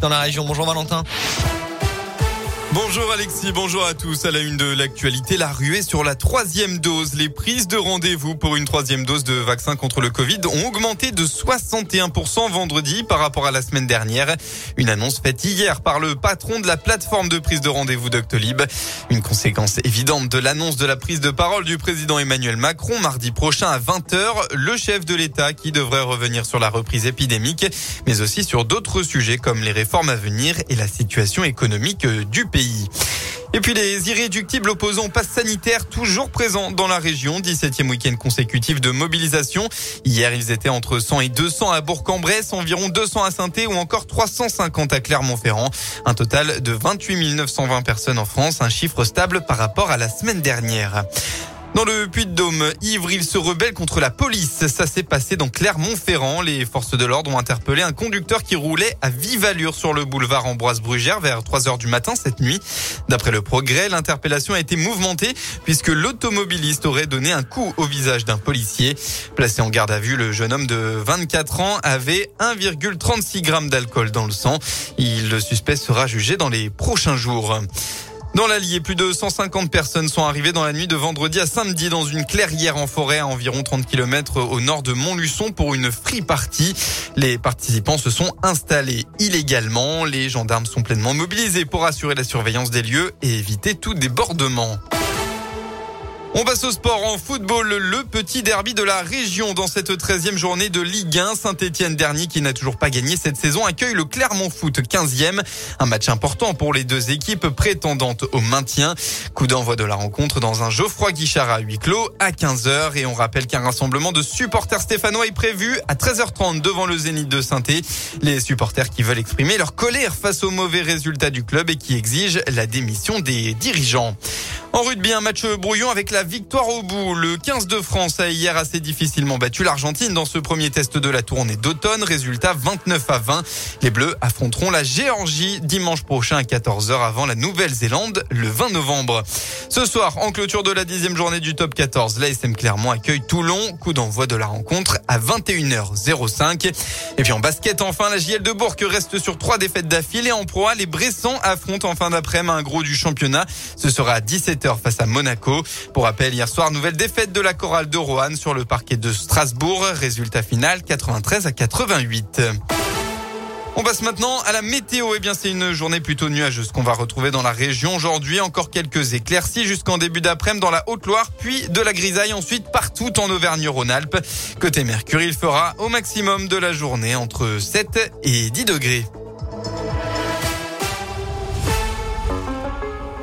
dans la région. Bonjour Valentin. Bonjour Alexis, bonjour à tous. À la une de l'actualité, la ruée sur la troisième dose. Les prises de rendez-vous pour une troisième dose de vaccin contre le Covid ont augmenté de 61% vendredi par rapport à la semaine dernière. Une annonce faite hier par le patron de la plateforme de prise de rendez-vous Doctolib. Une conséquence évidente de l'annonce de la prise de parole du président Emmanuel Macron mardi prochain à 20h. Le chef de l'État qui devrait revenir sur la reprise épidémique, mais aussi sur d'autres sujets comme les réformes à venir et la situation économique du pays. Et puis les irréductibles opposants au pass sanitaire toujours présents dans la région. 17e week-end consécutif de mobilisation. Hier, ils étaient entre 100 et 200 à Bourg-en-Bresse, environ 200 à saint ou encore 350 à Clermont-Ferrand. Un total de 28 920 personnes en France, un chiffre stable par rapport à la semaine dernière. Dans le Puy-de-Dôme, ivre, il se rebelle contre la police. Ça s'est passé dans Clermont-Ferrand. Les forces de l'ordre ont interpellé un conducteur qui roulait à vive allure sur le boulevard Ambroise-Brugère vers 3 heures du matin cette nuit. D'après le progrès, l'interpellation a été mouvementée puisque l'automobiliste aurait donné un coup au visage d'un policier. Placé en garde à vue, le jeune homme de 24 ans avait 1,36 grammes d'alcool dans le sang. Il, le suspect sera jugé dans les prochains jours. Dans l'Allier, plus de 150 personnes sont arrivées dans la nuit de vendredi à samedi dans une clairière en forêt à environ 30 km au nord de Montluçon pour une free party. Les participants se sont installés illégalement. Les gendarmes sont pleinement mobilisés pour assurer la surveillance des lieux et éviter tout débordement. On passe au sport en football, le petit derby de la région dans cette 13e journée de Ligue 1. Saint-Etienne dernier qui n'a toujours pas gagné cette saison accueille le Clermont Foot 15e. Un match important pour les deux équipes prétendantes au maintien. Coup d'envoi de la rencontre dans un Geoffroy Guichard à huis clos à 15h et on rappelle qu'un rassemblement de supporters stéphanois est prévu à 13h30 devant le Zénith de saint Les supporters qui veulent exprimer leur colère face aux mauvais résultats du club et qui exigent la démission des dirigeants. En rugby, un match brouillon avec la victoire au bout. Le 15 de France a hier assez difficilement battu l'Argentine dans ce premier test de la tournée d'automne. Résultat 29 à 20. Les Bleus affronteront la Géorgie dimanche prochain à 14h avant la Nouvelle-Zélande le 20 novembre. Ce soir, en clôture de la dixième journée du top 14, l'ASM Clermont accueille Toulon. Coup d'envoi de la rencontre à 21h05. Et puis en basket, enfin, la JL de Bourg reste sur trois défaites d'affilée en proie. Les Bressans affrontent en fin d'après-midi un gros du championnat. Ce sera à 17 face à Monaco. Pour rappel, hier soir, nouvelle défaite de la chorale de Roanne sur le parquet de Strasbourg. Résultat final 93 à 88. On passe maintenant à la météo. Eh bien, c'est une journée plutôt nuageuse qu'on va retrouver dans la région aujourd'hui. Encore quelques éclaircies jusqu'en début d'après-midi dans la Haute-Loire, puis de la grisaille ensuite partout en Auvergne-Rhône-Alpes. Côté Mercure, il fera au maximum de la journée entre 7 et 10 degrés.